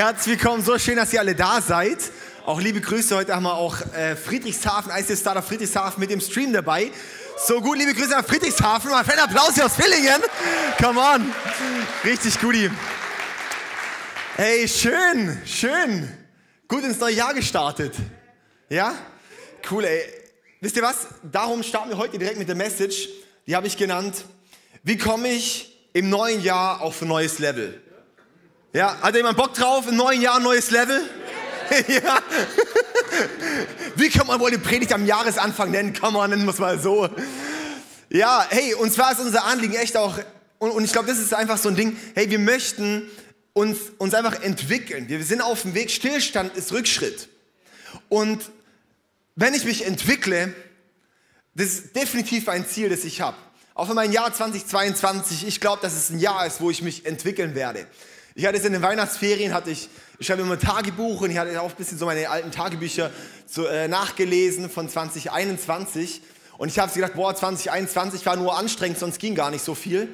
Herzlich willkommen, so schön, dass ihr alle da seid. Auch liebe Grüße, heute haben wir auch äh, Friedrichshafen, ICF Startup Friedrichshafen mit dem Stream dabei. So gut, liebe Grüße nach Friedrichshafen. Mal einen Applaus hier aus Villingen. Come on. Richtig gut. Hey, schön, schön. Gut ins neue Jahr gestartet. Ja? Cool, ey. Wisst ihr was? Darum starten wir heute direkt mit der Message. Die habe ich genannt. Wie komme ich im neuen Jahr auf ein neues Level? Ja, hat jemand Bock drauf? Im neuen Jahr neues Level? ja. Wie kann man wohl die Predigt am Jahresanfang nennen? Kann man nennen wir es mal so. Ja, hey, und zwar ist unser Anliegen echt auch, und, und ich glaube, das ist einfach so ein Ding, hey, wir möchten uns, uns einfach entwickeln. Wir sind auf dem Weg, Stillstand ist Rückschritt. Und wenn ich mich entwickle, das ist definitiv ein Ziel, das ich habe. Auch für mein Jahr 2022, ich glaube, dass es ein Jahr ist, wo ich mich entwickeln werde. Ich hatte es in den Weihnachtsferien, hatte ich, ich schreibe immer Tagebuch und ich hatte auch ein bisschen so meine alten Tagebücher so, äh, nachgelesen von 2021. Und ich habe gedacht, boah, 2021 war nur anstrengend, sonst ging gar nicht so viel.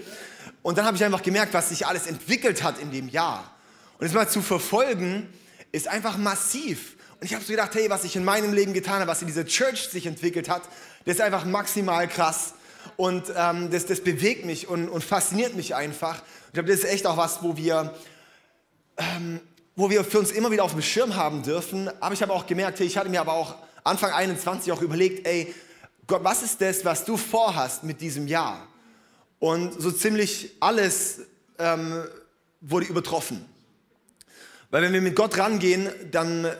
Und dann habe ich einfach gemerkt, was sich alles entwickelt hat in dem Jahr. Und es mal zu verfolgen, ist einfach massiv. Und ich habe so gedacht, hey, was ich in meinem Leben getan habe, was in dieser Church sich entwickelt hat, das ist einfach maximal krass. Und ähm, das, das bewegt mich und, und fasziniert mich einfach. Ich glaube, das ist echt auch was, wo wir, ähm, wo wir für uns immer wieder auf dem Schirm haben dürfen. Aber ich habe auch gemerkt, ich hatte mir aber auch Anfang 21 auch überlegt, ey, Gott, was ist das, was du vorhast mit diesem Jahr? Und so ziemlich alles ähm, wurde übertroffen. Weil wenn wir mit Gott rangehen, dann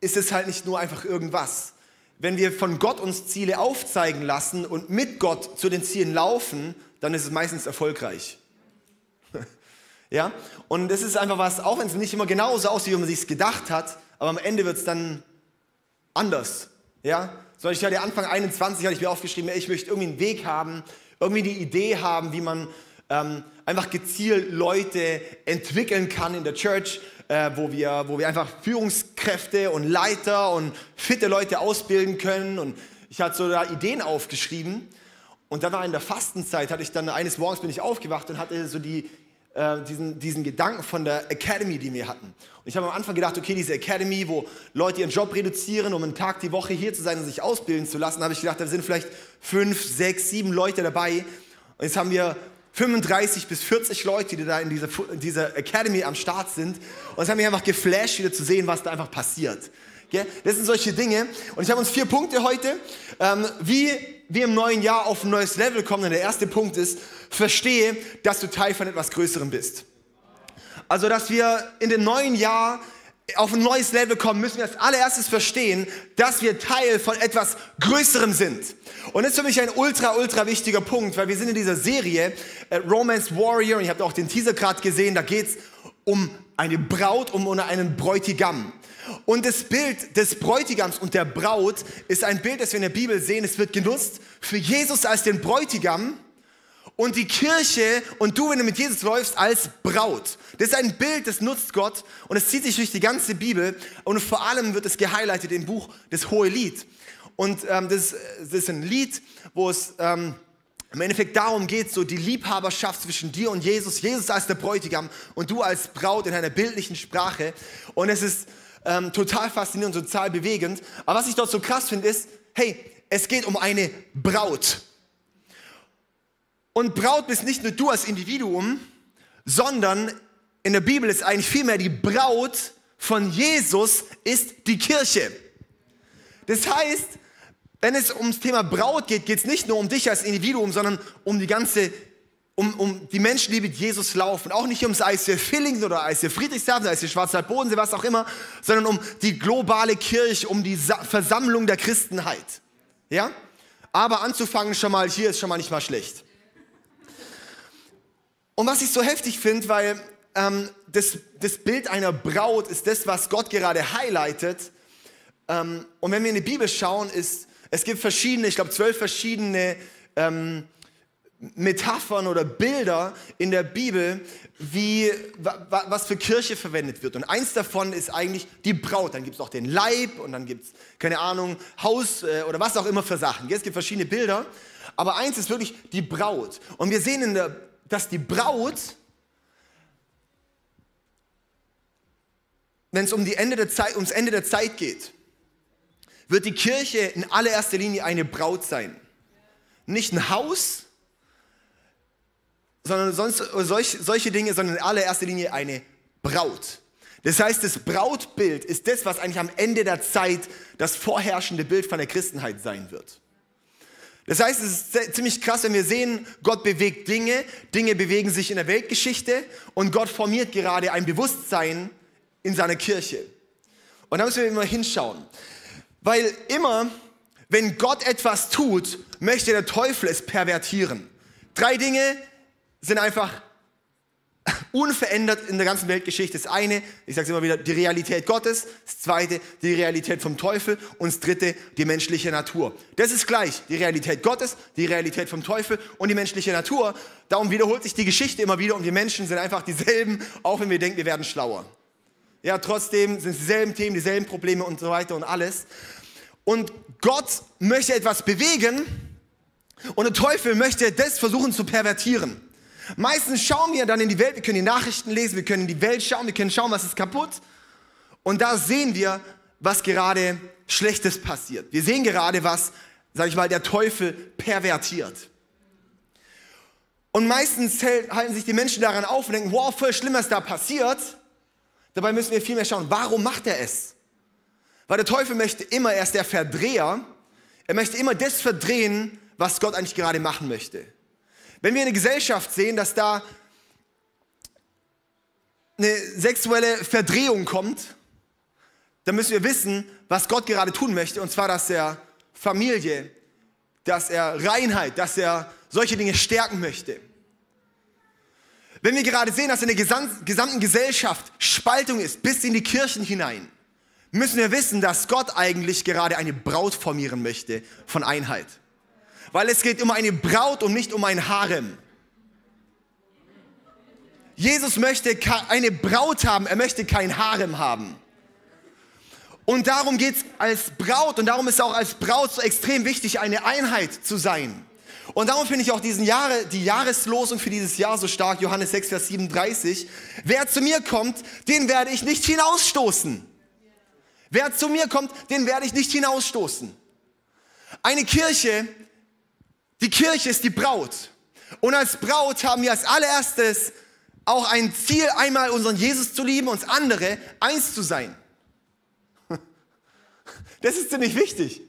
ist es halt nicht nur einfach irgendwas. Wenn wir von Gott uns Ziele aufzeigen lassen und mit Gott zu den Zielen laufen, dann ist es meistens erfolgreich. Ja? Und das ist einfach was, auch wenn es nicht immer genauso aussieht, wie man sich gedacht hat, aber am Ende wird es dann anders. Ja? So, ich hatte Anfang 21, hatte ich mir aufgeschrieben, ich möchte irgendwie einen Weg haben, irgendwie eine Idee haben, wie man ähm, einfach gezielt Leute entwickeln kann in der Church, äh, wo, wir, wo wir einfach Führungskräfte und Leiter und fitte Leute ausbilden können. Und ich hatte so da Ideen aufgeschrieben. Und dann war in der Fastenzeit, hatte ich dann eines Morgens bin ich aufgewacht und hatte so die, äh, diesen, diesen Gedanken von der Academy, die wir hatten. Und ich habe am Anfang gedacht, okay, diese Academy, wo Leute ihren Job reduzieren, um einen Tag die Woche hier zu sein und sich ausbilden zu lassen, habe ich gedacht, da sind vielleicht fünf, sechs, sieben Leute dabei. Und jetzt haben wir 35 bis 40 Leute, die da in dieser, in dieser Academy am Start sind. Und es hat mich einfach geflasht, wieder zu sehen, was da einfach passiert. Das sind solche Dinge. Und ich habe uns vier Punkte heute, ähm, wie wir im neuen Jahr auf ein neues Level kommen. Und der erste Punkt ist, verstehe, dass du Teil von etwas Größerem bist. Also, dass wir in dem neuen Jahr auf ein neues Level kommen, müssen wir als allererstes verstehen, dass wir Teil von etwas Größerem sind. Und das ist für mich ein ultra, ultra wichtiger Punkt, weil wir sind in dieser Serie äh, Romance Warrior und ihr habt auch den Teaser gerade gesehen, da geht es um eine Braut, um einen Bräutigam. Und das Bild des Bräutigams und der Braut ist ein Bild, das wir in der Bibel sehen. Es wird genutzt für Jesus als den Bräutigam und die Kirche und du, wenn du mit Jesus läufst, als Braut. Das ist ein Bild, das nutzt Gott und es zieht sich durch die ganze Bibel und vor allem wird es gehighlightet im Buch Das Hohe Lied. Und ähm, das, das, ist ein Lied, wo es ähm, im Endeffekt darum geht, so die Liebhaberschaft zwischen dir und Jesus, Jesus als der Bräutigam und du als Braut in einer bildlichen Sprache. Und es ist ähm, total faszinierend und total bewegend. Aber was ich dort so krass finde, ist, hey, es geht um eine Braut. Und Braut bist nicht nur du als Individuum, sondern in der Bibel ist eigentlich vielmehr die Braut von Jesus ist die Kirche. Das heißt, wenn es ums Thema Braut geht, geht es nicht nur um dich als Individuum, sondern um die ganze, um, um die Menschen, die mit Jesus laufen. Auch nicht ums ICF Villingen oder ICF Friedrichshafen, ICF Schwarzwald-Bodensee, was auch immer, sondern um die globale Kirche, um die Sa Versammlung der Christenheit. Ja? Aber anzufangen schon mal hier ist schon mal nicht mal schlecht. Und was ich so heftig finde, weil ähm, das, das Bild einer Braut ist das, was Gott gerade highlightet. Ähm, und wenn wir in die Bibel schauen, ist, es gibt verschiedene, ich glaube zwölf verschiedene ähm, Metaphern oder Bilder in der Bibel, wie, wa, was für Kirche verwendet wird. Und eins davon ist eigentlich die Braut. Dann gibt es auch den Leib und dann gibt es, keine Ahnung, Haus äh, oder was auch immer für Sachen. Es gibt verschiedene Bilder. Aber eins ist wirklich die Braut. Und wir sehen in der dass die Braut, wenn es um die Ende der Zeit, ums Ende der Zeit geht, wird die Kirche in allererster Linie eine Braut sein. Nicht ein Haus, sondern sonst, solch, solche Dinge, sondern in allererster Linie eine Braut. Das heißt, das Brautbild ist das, was eigentlich am Ende der Zeit das vorherrschende Bild von der Christenheit sein wird. Das heißt, es ist ziemlich krass, wenn wir sehen, Gott bewegt Dinge, Dinge bewegen sich in der Weltgeschichte und Gott formiert gerade ein Bewusstsein in seiner Kirche. Und da müssen wir immer hinschauen. Weil immer, wenn Gott etwas tut, möchte der Teufel es pervertieren. Drei Dinge sind einfach unverändert in der ganzen Weltgeschichte. Das eine, ich sage es immer wieder, die Realität Gottes. Das zweite, die Realität vom Teufel. Und das dritte, die menschliche Natur. Das ist gleich. Die Realität Gottes, die Realität vom Teufel und die menschliche Natur. Darum wiederholt sich die Geschichte immer wieder und wir Menschen sind einfach dieselben, auch wenn wir denken, wir werden schlauer. Ja, trotzdem sind es dieselben Themen, dieselben Probleme und so weiter und alles. Und Gott möchte etwas bewegen und der Teufel möchte das versuchen zu pervertieren. Meistens schauen wir dann in die Welt, wir können die Nachrichten lesen, wir können in die Welt schauen, wir können schauen, was ist kaputt. Und da sehen wir, was gerade Schlechtes passiert. Wir sehen gerade, was, sag ich mal, der Teufel pervertiert. Und meistens halten sich die Menschen daran auf und denken, wow, voll schlimm, was da passiert. Dabei müssen wir viel mehr schauen, warum macht er es? Weil der Teufel möchte immer, er ist der Verdreher, er möchte immer das verdrehen, was Gott eigentlich gerade machen möchte. Wenn wir eine Gesellschaft sehen, dass da eine sexuelle Verdrehung kommt, dann müssen wir wissen, was Gott gerade tun möchte, und zwar, dass er Familie, dass er Reinheit, dass er solche Dinge stärken möchte. Wenn wir gerade sehen, dass in der gesamten Gesellschaft Spaltung ist, bis in die Kirchen hinein, müssen wir wissen, dass Gott eigentlich gerade eine Braut formieren möchte von Einheit weil es geht um eine Braut und nicht um ein Harem. Jesus möchte eine Braut haben, er möchte kein Harem haben. Und darum geht es als Braut und darum ist es auch als Braut so extrem wichtig, eine Einheit zu sein. Und darum finde ich auch diesen Jahre, die Jahreslosung für dieses Jahr so stark, Johannes 6, Vers 37. Wer zu mir kommt, den werde ich nicht hinausstoßen. Wer zu mir kommt, den werde ich nicht hinausstoßen. Eine Kirche die Kirche ist die Braut. Und als Braut haben wir als allererstes auch ein Ziel, einmal unseren Jesus zu lieben und andere, eins zu sein. Das ist ziemlich wichtig.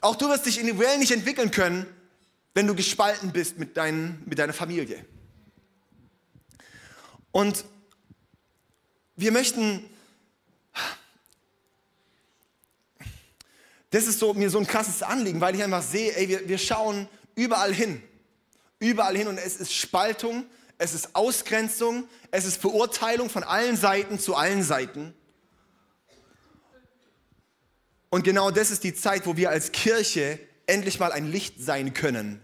Auch du wirst dich individuell nicht entwickeln können, wenn du gespalten bist mit, dein, mit deiner Familie. Und wir möchten Das ist so, mir so ein krasses Anliegen, weil ich einfach sehe, ey, wir, wir schauen überall hin. Überall hin und es ist Spaltung, es ist Ausgrenzung, es ist Verurteilung von allen Seiten zu allen Seiten. Und genau das ist die Zeit, wo wir als Kirche endlich mal ein Licht sein können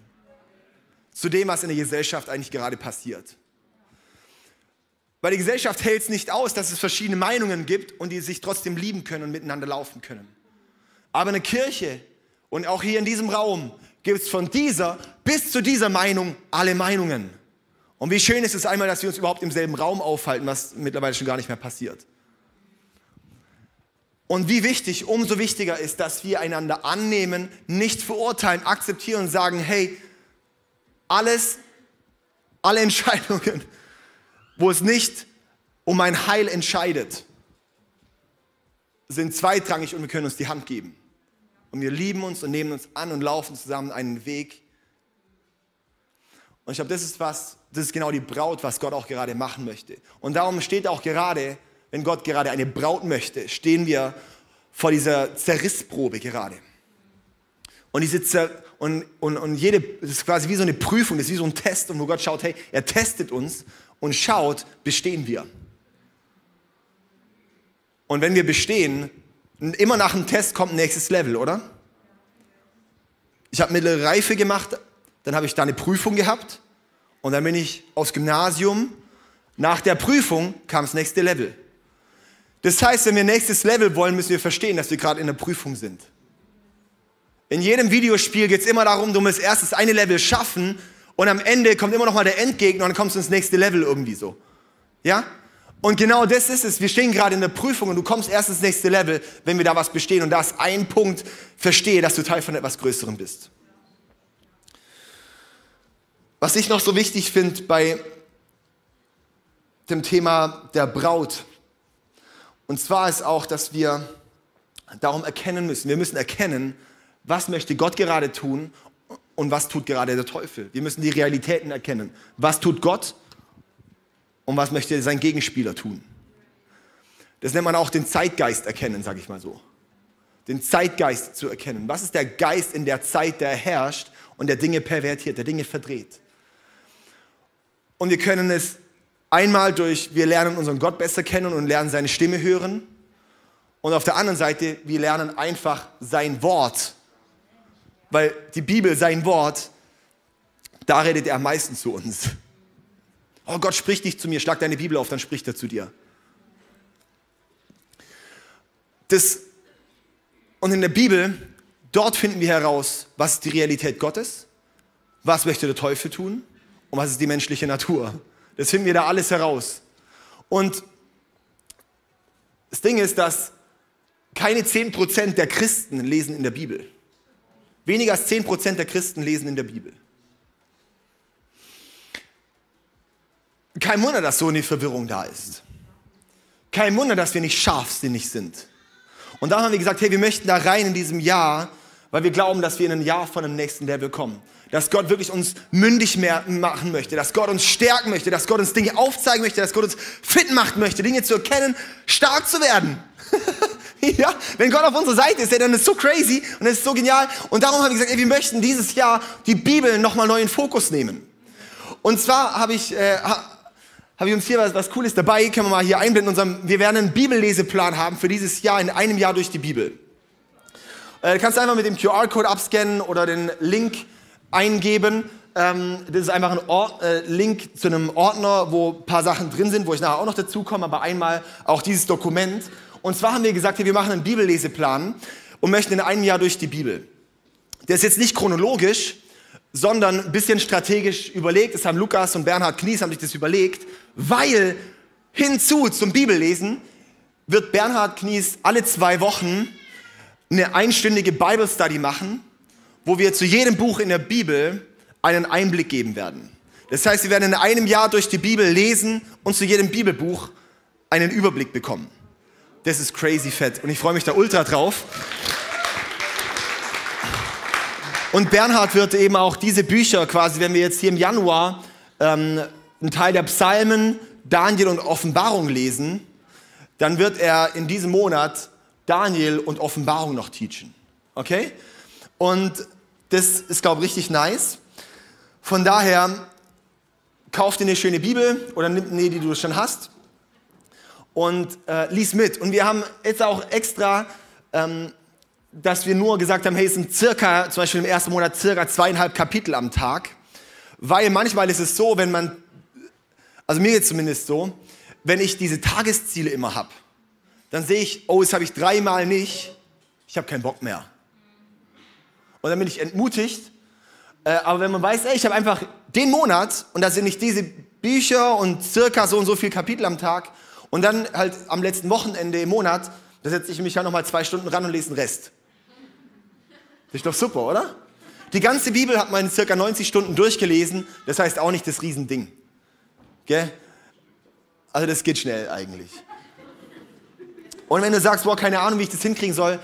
zu dem, was in der Gesellschaft eigentlich gerade passiert. Weil die Gesellschaft hält es nicht aus, dass es verschiedene Meinungen gibt und die sich trotzdem lieben können und miteinander laufen können. Aber eine Kirche und auch hier in diesem Raum gibt es von dieser bis zu dieser Meinung alle Meinungen. Und wie schön ist es einmal, dass wir uns überhaupt im selben Raum aufhalten, was mittlerweile schon gar nicht mehr passiert. Und wie wichtig, umso wichtiger ist, dass wir einander annehmen, nicht verurteilen, akzeptieren und sagen, hey, alles, alle Entscheidungen, wo es nicht um mein Heil entscheidet, sind zweitrangig und wir können uns die Hand geben. Und wir lieben uns und nehmen uns an und laufen zusammen einen Weg. Und ich glaube, das ist was, das ist genau die Braut, was Gott auch gerade machen möchte. Und darum steht auch gerade, wenn Gott gerade eine Braut möchte, stehen wir vor dieser Zerrissprobe gerade. Und, diese Zer und, und, und jede, das ist quasi wie so eine Prüfung, das ist wie so ein Test, und wo Gott schaut, hey, er testet uns und schaut, bestehen wir. Und wenn wir bestehen, immer nach dem Test kommt ein nächstes Level, oder? Ich habe mittlere Reife gemacht, dann habe ich da eine Prüfung gehabt und dann bin ich aufs Gymnasium. Nach der Prüfung kam das nächste Level. Das heißt, wenn wir nächstes Level wollen, müssen wir verstehen, dass wir gerade in der Prüfung sind. In jedem Videospiel geht es immer darum, du musst erst das eine Level schaffen und am Ende kommt immer noch mal der Endgegner und dann kommst du ins nächste Level irgendwie so. Ja? Und genau das ist es. Wir stehen gerade in der Prüfung und du kommst erst ins nächste Level, wenn wir da was bestehen. Und da ist ein Punkt, verstehe, dass du Teil von etwas Größerem bist. Was ich noch so wichtig finde bei dem Thema der Braut, und zwar ist auch, dass wir darum erkennen müssen, wir müssen erkennen, was möchte Gott gerade tun und was tut gerade der Teufel. Wir müssen die Realitäten erkennen. Was tut Gott und was möchte sein Gegenspieler tun. Das nennt man auch den Zeitgeist erkennen, sage ich mal so. Den Zeitgeist zu erkennen. Was ist der Geist in der Zeit, der herrscht und der Dinge pervertiert, der Dinge verdreht? Und wir können es einmal durch, wir lernen unseren Gott besser kennen und lernen seine Stimme hören. Und auf der anderen Seite, wir lernen einfach sein Wort. Weil die Bibel, sein Wort, da redet er am meisten zu uns. Oh Gott spricht nicht zu mir, schlag deine Bibel auf, dann spricht er zu dir. Das, und in der Bibel, dort finden wir heraus, was ist die Realität Gottes, was möchte der Teufel tun und was ist die menschliche Natur. Das finden wir da alles heraus. Und das Ding ist, dass keine 10% der Christen lesen in der Bibel. Weniger als 10% der Christen lesen in der Bibel. Kein Wunder, dass so eine Verwirrung da ist. Kein Wunder, dass wir nicht scharfsinnig sind. Und da haben wir gesagt, hey, wir möchten da rein in diesem Jahr, weil wir glauben, dass wir in ein Jahr von dem nächsten Level kommen. Dass Gott wirklich uns mündig machen möchte, dass Gott uns stärken möchte, dass Gott uns Dinge aufzeigen möchte, dass Gott uns fit machen möchte, Dinge zu erkennen, stark zu werden. ja, wenn Gott auf unserer Seite ist, dann ist es so crazy und es ist so genial. Und darum haben wir gesagt, ey, wir möchten dieses Jahr die Bibel nochmal neu in Fokus nehmen. Und zwar habe ich, äh, habe ich uns hier was, was Cooles dabei, können wir mal hier einblenden. Unserem, wir werden einen Bibelleseplan haben für dieses Jahr, in einem Jahr durch die Bibel. Äh, kannst du einfach mit dem QR-Code abscannen oder den Link eingeben. Ähm, das ist einfach ein Ort, äh, Link zu einem Ordner, wo ein paar Sachen drin sind, wo ich nachher auch noch dazu komme, aber einmal auch dieses Dokument. Und zwar haben wir gesagt, wir machen einen Bibelleseplan und möchten in einem Jahr durch die Bibel. Der ist jetzt nicht chronologisch, sondern ein bisschen strategisch überlegt. Das haben Lukas und Bernhard Knies haben sich das überlegt, weil hinzu zum Bibellesen wird Bernhard Knies alle zwei Wochen eine einstündige Bible Study machen, wo wir zu jedem Buch in der Bibel einen Einblick geben werden. Das heißt, wir werden in einem Jahr durch die Bibel lesen und zu jedem Bibelbuch einen Überblick bekommen. Das ist crazy fett und ich freue mich da ultra drauf. Und Bernhard wird eben auch diese Bücher quasi, wenn wir jetzt hier im Januar ähm, einen Teil der Psalmen, Daniel und Offenbarung lesen, dann wird er in diesem Monat Daniel und Offenbarung noch teachen. Okay? Und das ist, glaube ich, richtig nice. Von daher, kauf dir eine schöne Bibel oder nimm eine, die du schon hast und äh, lies mit. Und wir haben jetzt auch extra ähm, dass wir nur gesagt haben, hey, es sind circa, zum Beispiel im ersten Monat circa zweieinhalb Kapitel am Tag. Weil manchmal ist es so, wenn man, also mir geht es zumindest so, wenn ich diese Tagesziele immer habe, dann sehe ich, oh, das habe ich dreimal nicht, ich habe keinen Bock mehr. Und dann bin ich entmutigt. Äh, aber wenn man weiß, ey, ich habe einfach den Monat und da sind nicht diese Bücher und circa so und so viele Kapitel am Tag und dann halt am letzten Wochenende im Monat, da setze ich mich ja nochmal zwei Stunden ran und lese den Rest. Das ist doch super, oder? Die ganze Bibel hat man in circa 90 Stunden durchgelesen. Das heißt auch nicht das Riesending. Gell? Also das geht schnell eigentlich. Und wenn du sagst, boah, keine Ahnung, wie ich das hinkriegen soll,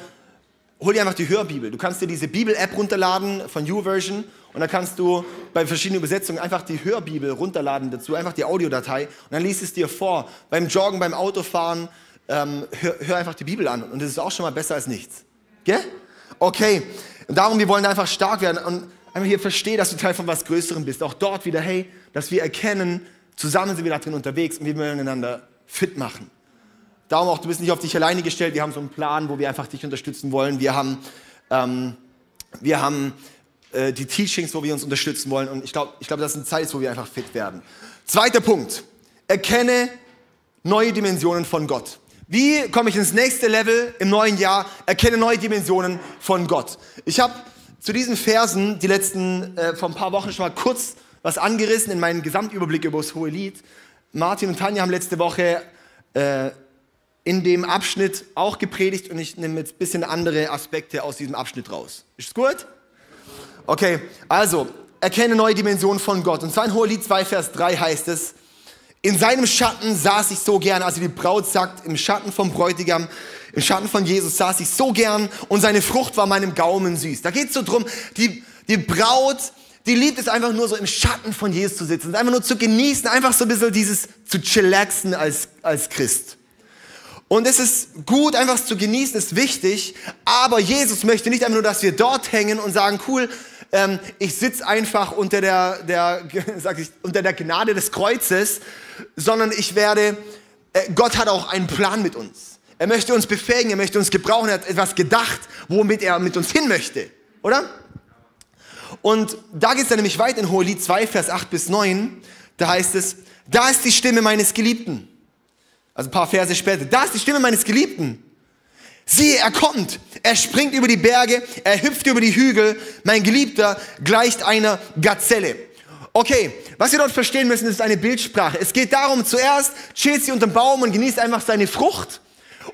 hol dir einfach die Hörbibel. Du kannst dir diese Bibel-App runterladen von YouVersion und dann kannst du bei verschiedenen Übersetzungen einfach die Hörbibel runterladen dazu, einfach die Audiodatei und dann liest es dir vor. Beim Joggen, beim Autofahren, ähm, hör, hör, einfach die Bibel an und das ist auch schon mal besser als nichts. Gell? Okay, und darum, wir wollen einfach stark werden und einfach hier verstehen, dass du Teil von was Größerem bist. Auch dort wieder, hey, dass wir erkennen, zusammen sind wir da drin unterwegs und wir wollen einander fit machen. Darum auch, du bist nicht auf dich alleine gestellt. Wir haben so einen Plan, wo wir einfach dich unterstützen wollen. Wir haben, ähm, wir haben äh, die Teachings, wo wir uns unterstützen wollen. Und ich glaube, ich glaub, das ist eine Zeit, wo wir einfach fit werden. Zweiter Punkt. Erkenne neue Dimensionen von Gott. Wie komme ich ins nächste Level im neuen Jahr? Erkenne neue Dimensionen von Gott. Ich habe zu diesen Versen die letzten, äh, vor ein paar Wochen schon mal kurz was angerissen in meinen Gesamtüberblick über das Hohe Lied. Martin und Tanja haben letzte Woche äh, in dem Abschnitt auch gepredigt und ich nehme jetzt ein bisschen andere Aspekte aus diesem Abschnitt raus. Ist es gut? Okay, also, erkenne neue Dimensionen von Gott. Und zwar in Hohelied 2, Vers 3 heißt es, in seinem Schatten saß ich so gern, also die Braut sagt, im Schatten vom Bräutigam, im Schatten von Jesus saß ich so gern und seine Frucht war meinem Gaumen süß. Da geht es so drum, die, die Braut, die liebt es einfach nur so im Schatten von Jesus zu sitzen, einfach nur zu genießen, einfach so ein bisschen dieses zu chillaxen als, als Christ. Und es ist gut, einfach zu genießen, ist wichtig. Aber Jesus möchte nicht einfach nur, dass wir dort hängen und sagen, cool, ähm, ich sitze einfach unter der, der, sag ich, unter der Gnade des Kreuzes, sondern ich werde, äh, Gott hat auch einen Plan mit uns. Er möchte uns befähigen, er möchte uns gebrauchen, er hat etwas gedacht, womit er mit uns hin möchte. Oder? Und da geht es dann nämlich weit in Hohelied 2, Vers 8 bis 9. Da heißt es, da ist die Stimme meines Geliebten. Also ein paar Verse später. Da ist die Stimme meines Geliebten. Siehe, er kommt. Er springt über die Berge. Er hüpft über die Hügel. Mein Geliebter gleicht einer Gazelle. Okay, was wir dort verstehen müssen, ist eine Bildsprache. Es geht darum, zuerst chillt sie unter dem Baum und genießt einfach seine Frucht.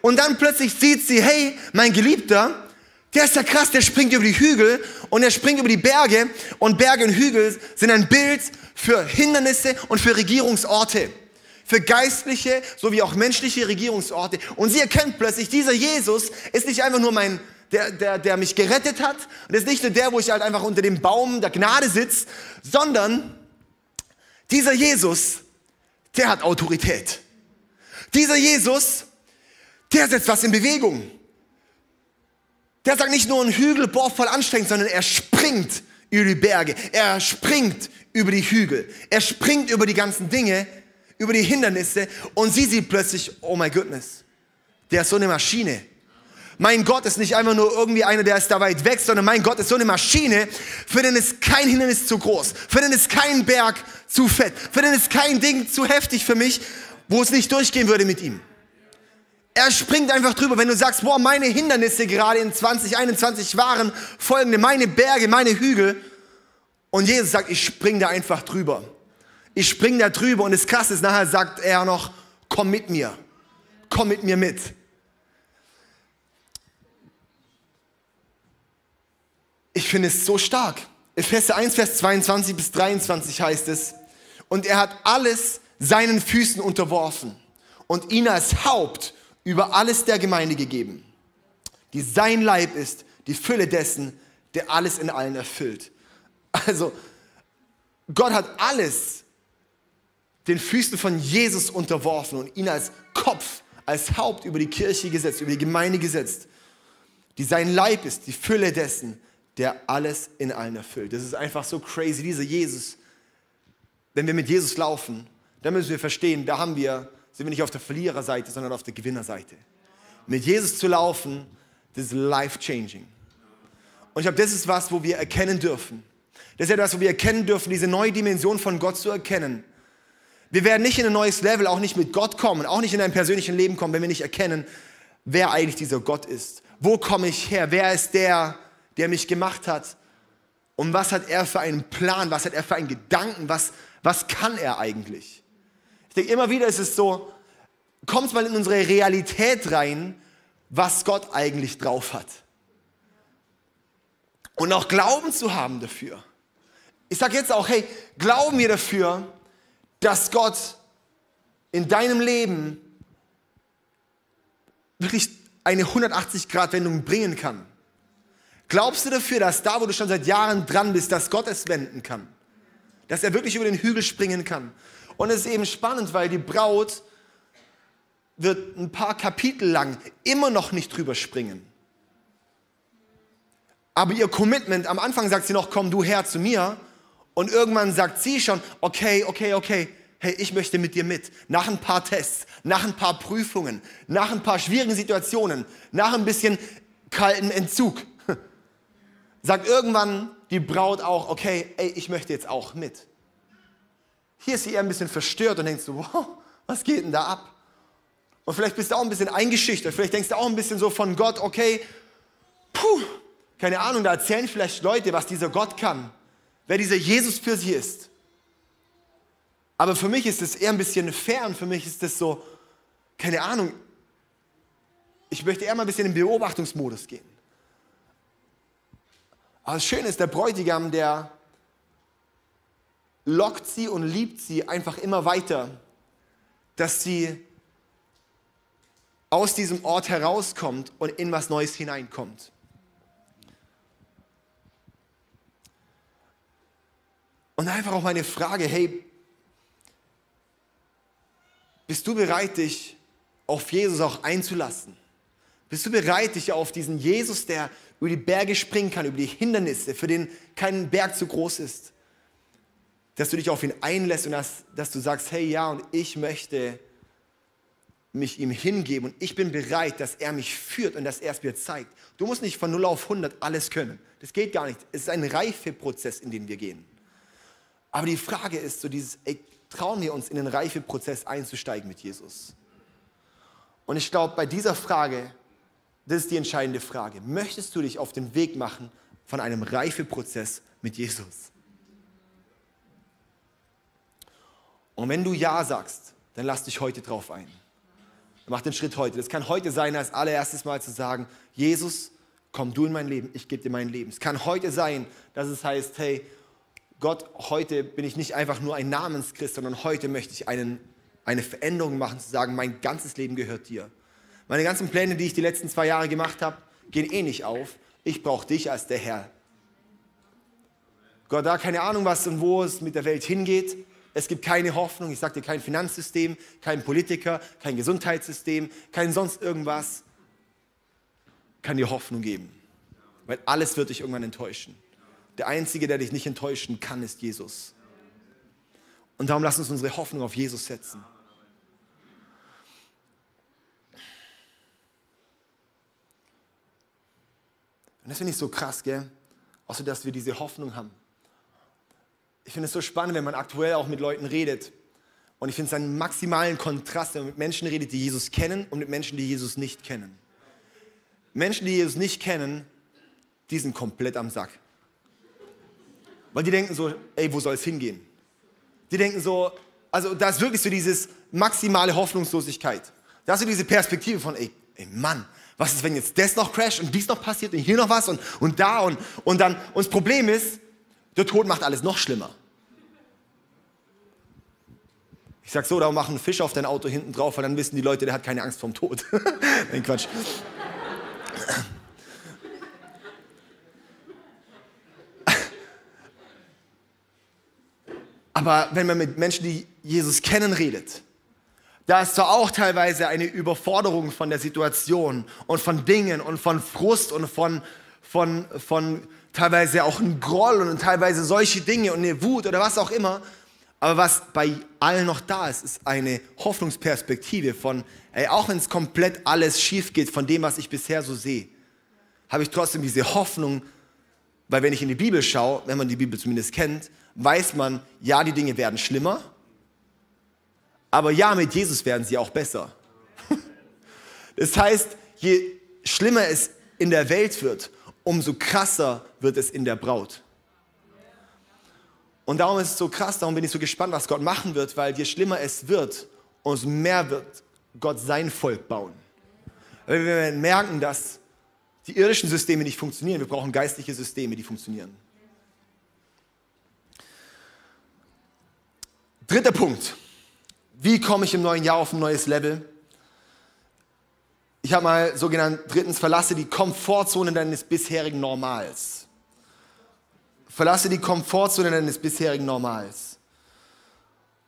Und dann plötzlich sieht sie, hey, mein Geliebter, der ist ja krass, der springt über die Hügel und er springt über die Berge. Und Berge und Hügel sind ein Bild für Hindernisse und für Regierungsorte für geistliche sowie auch menschliche Regierungsorte. Und sie erkennt plötzlich, dieser Jesus ist nicht einfach nur mein, der, der, der mich gerettet hat, und ist nicht nur der, wo ich halt einfach unter dem Baum der Gnade sitze, sondern dieser Jesus, der hat Autorität. Dieser Jesus, der setzt was in Bewegung. Der sagt nicht nur ein Hügel, boah, voll anstrengend, sondern er springt über die Berge. Er springt über die Hügel. Er springt über die ganzen Dinge, über die Hindernisse und sie sieht plötzlich, oh my goodness, der ist so eine Maschine. Mein Gott ist nicht einfach nur irgendwie einer, der ist da weit weg, sondern mein Gott ist so eine Maschine, für den ist kein Hindernis zu groß, für den ist kein Berg zu fett, für den ist kein Ding zu heftig für mich, wo es nicht durchgehen würde mit ihm. Er springt einfach drüber. Wenn du sagst, boah, meine Hindernisse gerade in 2021 waren folgende, meine Berge, meine Hügel. Und Jesus sagt, ich spring da einfach drüber. Ich spring da drüber und das Krasse ist, nachher sagt er noch, komm mit mir, komm mit mir mit. Ich finde es so stark. Epheser 1, Vers 22 bis 23 heißt es, und er hat alles seinen Füßen unterworfen und ihn als Haupt über alles der Gemeinde gegeben, die sein Leib ist, die Fülle dessen, der alles in allen erfüllt. Also, Gott hat alles den Füßen von Jesus unterworfen und ihn als Kopf, als Haupt über die Kirche gesetzt, über die Gemeinde gesetzt, die sein Leib ist, die Fülle dessen, der alles in allen erfüllt. Das ist einfach so crazy, dieser Jesus. Wenn wir mit Jesus laufen, dann müssen wir verstehen, da haben wir, sind wir nicht auf der Verliererseite, sondern auf der Gewinnerseite. Mit Jesus zu laufen, das ist life-changing. Und ich glaube, das ist was, wo wir erkennen dürfen. Das ist etwas, wo wir erkennen dürfen, diese neue Dimension von Gott zu erkennen wir werden nicht in ein neues Level, auch nicht mit Gott kommen, auch nicht in ein persönliches Leben kommen, wenn wir nicht erkennen, wer eigentlich dieser Gott ist. Wo komme ich her? Wer ist der, der mich gemacht hat? Und was hat er für einen Plan? Was hat er für einen Gedanken? Was, was kann er eigentlich? Ich denke, immer wieder ist es so, kommt mal in unsere Realität rein, was Gott eigentlich drauf hat. Und auch Glauben zu haben dafür. Ich sage jetzt auch, hey, glauben wir dafür, dass Gott in deinem Leben wirklich eine 180-Grad-Wendung bringen kann? Glaubst du dafür, dass da, wo du schon seit Jahren dran bist, dass Gott es wenden kann? Dass er wirklich über den Hügel springen kann? Und es ist eben spannend, weil die Braut wird ein paar Kapitel lang immer noch nicht drüber springen. Aber ihr Commitment, am Anfang sagt sie noch, komm du her zu mir. Und irgendwann sagt sie schon, okay, okay, okay, hey, ich möchte mit dir mit. Nach ein paar Tests, nach ein paar Prüfungen, nach ein paar schwierigen Situationen, nach ein bisschen kalten Entzug, sagt irgendwann die Braut auch, okay, ey, ich möchte jetzt auch mit. Hier ist sie eher ein bisschen verstört und denkst so, wow, was geht denn da ab? Und vielleicht bist du auch ein bisschen eingeschüchtert, vielleicht denkst du auch ein bisschen so von Gott, okay, puh, keine Ahnung, da erzählen vielleicht Leute, was dieser Gott kann, wer dieser Jesus für sie ist. Aber für mich ist es eher ein bisschen fern, für mich ist es so, keine Ahnung, ich möchte eher mal ein bisschen in Beobachtungsmodus gehen. Aber das Schöne ist, der Bräutigam, der lockt sie und liebt sie einfach immer weiter, dass sie aus diesem Ort herauskommt und in was Neues hineinkommt. Und einfach auch meine Frage, hey, bist du bereit, dich auf Jesus auch einzulassen? Bist du bereit, dich auf diesen Jesus, der über die Berge springen kann, über die Hindernisse, für den kein Berg zu groß ist, dass du dich auf ihn einlässt und dass, dass du sagst, hey ja, und ich möchte mich ihm hingeben und ich bin bereit, dass er mich führt und dass er es mir zeigt. Du musst nicht von 0 auf 100 alles können. Das geht gar nicht. Es ist ein Reifeprozess, in den wir gehen. Aber die Frage ist so dieses, ey, trauen wir uns in den Reifeprozess einzusteigen mit Jesus? Und ich glaube, bei dieser Frage, das ist die entscheidende Frage. Möchtest du dich auf den Weg machen von einem Reifeprozess mit Jesus? Und wenn du Ja sagst, dann lass dich heute drauf ein. Mach den Schritt heute. Das kann heute sein, als allererstes Mal zu sagen, Jesus, komm du in mein Leben, ich gebe dir mein Leben. Es kann heute sein, dass es heißt, hey, Gott, heute bin ich nicht einfach nur ein Namenschrist, sondern heute möchte ich einen, eine Veränderung machen, zu sagen, mein ganzes Leben gehört dir. Meine ganzen Pläne, die ich die letzten zwei Jahre gemacht habe, gehen eh nicht auf. Ich brauche dich als der Herr. Gott, da keine Ahnung, was und wo es mit der Welt hingeht. Es gibt keine Hoffnung. Ich sagte kein Finanzsystem, kein Politiker, kein Gesundheitssystem, kein sonst irgendwas kann dir Hoffnung geben. Weil alles wird dich irgendwann enttäuschen. Der Einzige, der dich nicht enttäuschen kann, ist Jesus. Und darum lass uns unsere Hoffnung auf Jesus setzen. Und das finde ich so krass, gell? Außer dass wir diese Hoffnung haben. Ich finde es so spannend, wenn man aktuell auch mit Leuten redet. Und ich finde es einen maximalen Kontrast, wenn man mit Menschen redet, die Jesus kennen und mit Menschen, die Jesus nicht kennen. Menschen, die Jesus nicht kennen, die sind komplett am Sack. Weil die denken so, ey, wo soll es hingehen? Die denken so, also da ist wirklich so dieses maximale Hoffnungslosigkeit. Da hast du diese Perspektive von, ey, ey Mann, was ist, wenn jetzt das noch crasht und dies noch passiert und hier noch was und, und da und, und dann, und das Problem ist, der Tod macht alles noch schlimmer. Ich sag so, da mach einen Fisch auf dein Auto hinten drauf, weil dann wissen die Leute, der hat keine Angst vorm Tod. Nein, Quatsch. Aber wenn man mit Menschen, die Jesus kennen, redet, da ist zwar auch teilweise eine Überforderung von der Situation und von Dingen und von Frust und von, von, von teilweise auch ein Groll und teilweise solche Dinge und eine Wut oder was auch immer. Aber was bei allen noch da ist, ist eine Hoffnungsperspektive von, ey, auch wenn es komplett alles schief geht von dem, was ich bisher so sehe, habe ich trotzdem diese Hoffnung, weil wenn ich in die Bibel schaue, wenn man die Bibel zumindest kennt, weiß man, ja, die Dinge werden schlimmer, aber ja, mit Jesus werden sie auch besser. Das heißt, je schlimmer es in der Welt wird, umso krasser wird es in der Braut. Und darum ist es so krass, darum bin ich so gespannt, was Gott machen wird, weil je schlimmer es wird, umso mehr wird Gott sein Volk bauen. Weil wir merken, dass die irdischen Systeme nicht funktionieren, wir brauchen geistliche Systeme, die funktionieren. Dritter Punkt. Wie komme ich im neuen Jahr auf ein neues Level? Ich habe mal so genannt, drittens, verlasse die Komfortzone deines bisherigen Normals. Verlasse die Komfortzone deines bisherigen Normals.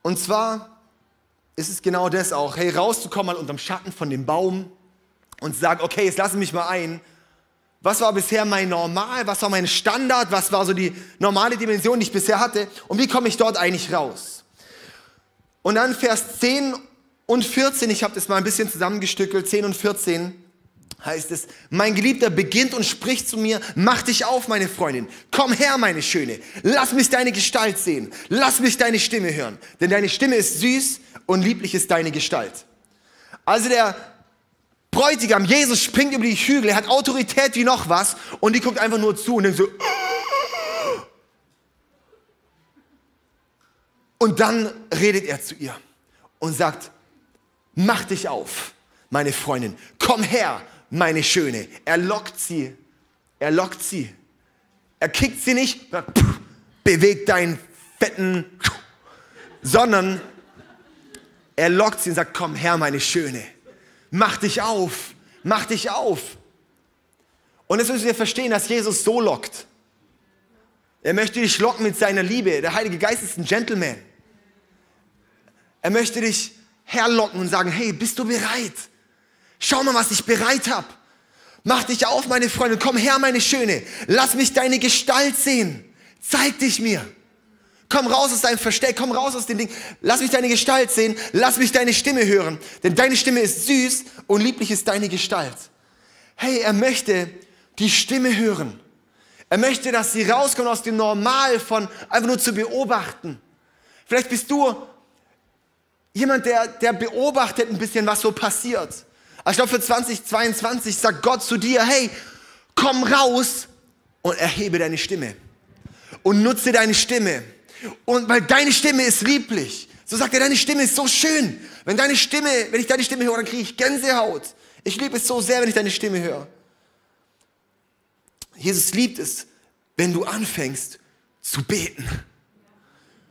Und zwar ist es genau das auch, hey, rauszukommen mal unterm Schatten von dem Baum und sagen, okay, jetzt lasse mich mal ein. Was war bisher mein Normal? Was war mein Standard? Was war so die normale Dimension, die ich bisher hatte? Und wie komme ich dort eigentlich raus? Und dann Vers 10 und 14, ich habe das mal ein bisschen zusammengestückelt, 10 und 14 heißt es, mein Geliebter beginnt und spricht zu mir, mach dich auf, meine Freundin, komm her, meine Schöne, lass mich deine Gestalt sehen, lass mich deine Stimme hören, denn deine Stimme ist süß und lieblich ist deine Gestalt. Also der Bräutigam, Jesus springt über die Hügel, er hat Autorität wie noch was. Und die guckt einfach nur zu und denkt so, und dann redet er zu ihr und sagt, mach dich auf, meine Freundin, komm her, meine Schöne. Er lockt sie, er lockt sie. Er kickt sie nicht, bewegt deinen fetten, sondern er lockt sie und sagt, komm her, meine Schöne. Mach dich auf, mach dich auf. Und jetzt müssen wir verstehen, dass Jesus so lockt. Er möchte dich locken mit seiner Liebe. Der Heilige Geist ist ein Gentleman. Er möchte dich herlocken und sagen, hey, bist du bereit? Schau mal, was ich bereit habe. Mach dich auf, meine Freundin. Komm her, meine Schöne. Lass mich deine Gestalt sehen. Zeig dich mir. Komm raus aus deinem Versteck, komm raus aus dem Ding. Lass mich deine Gestalt sehen, lass mich deine Stimme hören. Denn deine Stimme ist süß und lieblich ist deine Gestalt. Hey, er möchte die Stimme hören. Er möchte, dass sie rauskommen aus dem Normal von einfach nur zu beobachten. Vielleicht bist du jemand, der, der beobachtet ein bisschen, was so passiert. Ich glaube, für 2022 sagt Gott zu dir, hey, komm raus und erhebe deine Stimme. Und nutze deine Stimme. Und weil deine Stimme ist lieblich. So sagt er, deine Stimme ist so schön. Wenn deine Stimme, wenn ich deine Stimme höre, dann kriege ich Gänsehaut. Ich liebe es so sehr, wenn ich deine Stimme höre. Jesus liebt es, wenn du anfängst zu beten.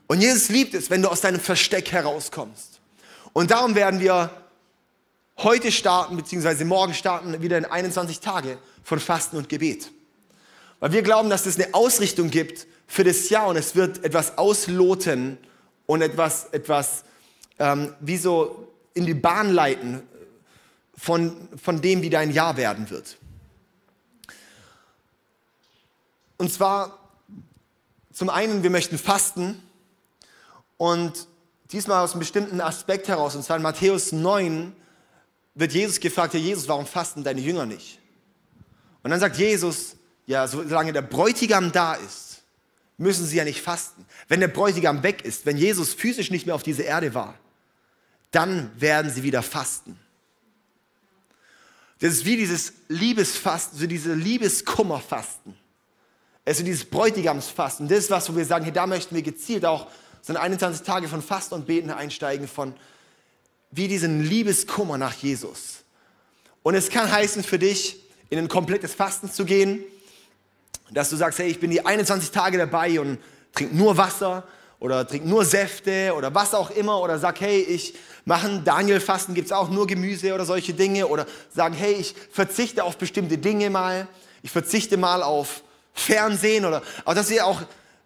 Und Jesus liebt es, wenn du aus deinem Versteck herauskommst. Und darum werden wir heute starten, beziehungsweise morgen starten, wieder in 21 Tage von Fasten und Gebet. Weil wir glauben, dass es eine Ausrichtung gibt für das Jahr und es wird etwas ausloten und etwas, etwas ähm, wie so in die Bahn leiten von, von dem, wie dein Jahr werden wird. Und zwar zum einen, wir möchten fasten und diesmal aus einem bestimmten Aspekt heraus, und zwar in Matthäus 9 wird Jesus gefragt, ja Jesus, warum fasten deine Jünger nicht? Und dann sagt Jesus, ja, solange der Bräutigam da ist, müssen sie ja nicht fasten. Wenn der Bräutigam weg ist, wenn Jesus physisch nicht mehr auf dieser Erde war, dann werden sie wieder fasten. Das ist wie dieses Liebesfasten, so diese Liebeskummerfasten. Es ist dieses Bräutigamsfasten. Das ist was, wo wir sagen, hey, da möchten wir gezielt auch so 21 Tage von Fasten und Beten einsteigen, von wie diesen Liebeskummer nach Jesus. Und es kann heißen für dich, in ein komplettes Fasten zu gehen dass du sagst, hey, ich bin die 21 Tage dabei und trink nur Wasser oder trink nur Säfte oder was auch immer oder sag, hey, ich mache ein Daniel-Fasten, gibt es auch nur Gemüse oder solche Dinge oder sagen, hey, ich verzichte auf bestimmte Dinge mal, ich verzichte mal auf Fernsehen oder, aber dass ihr auch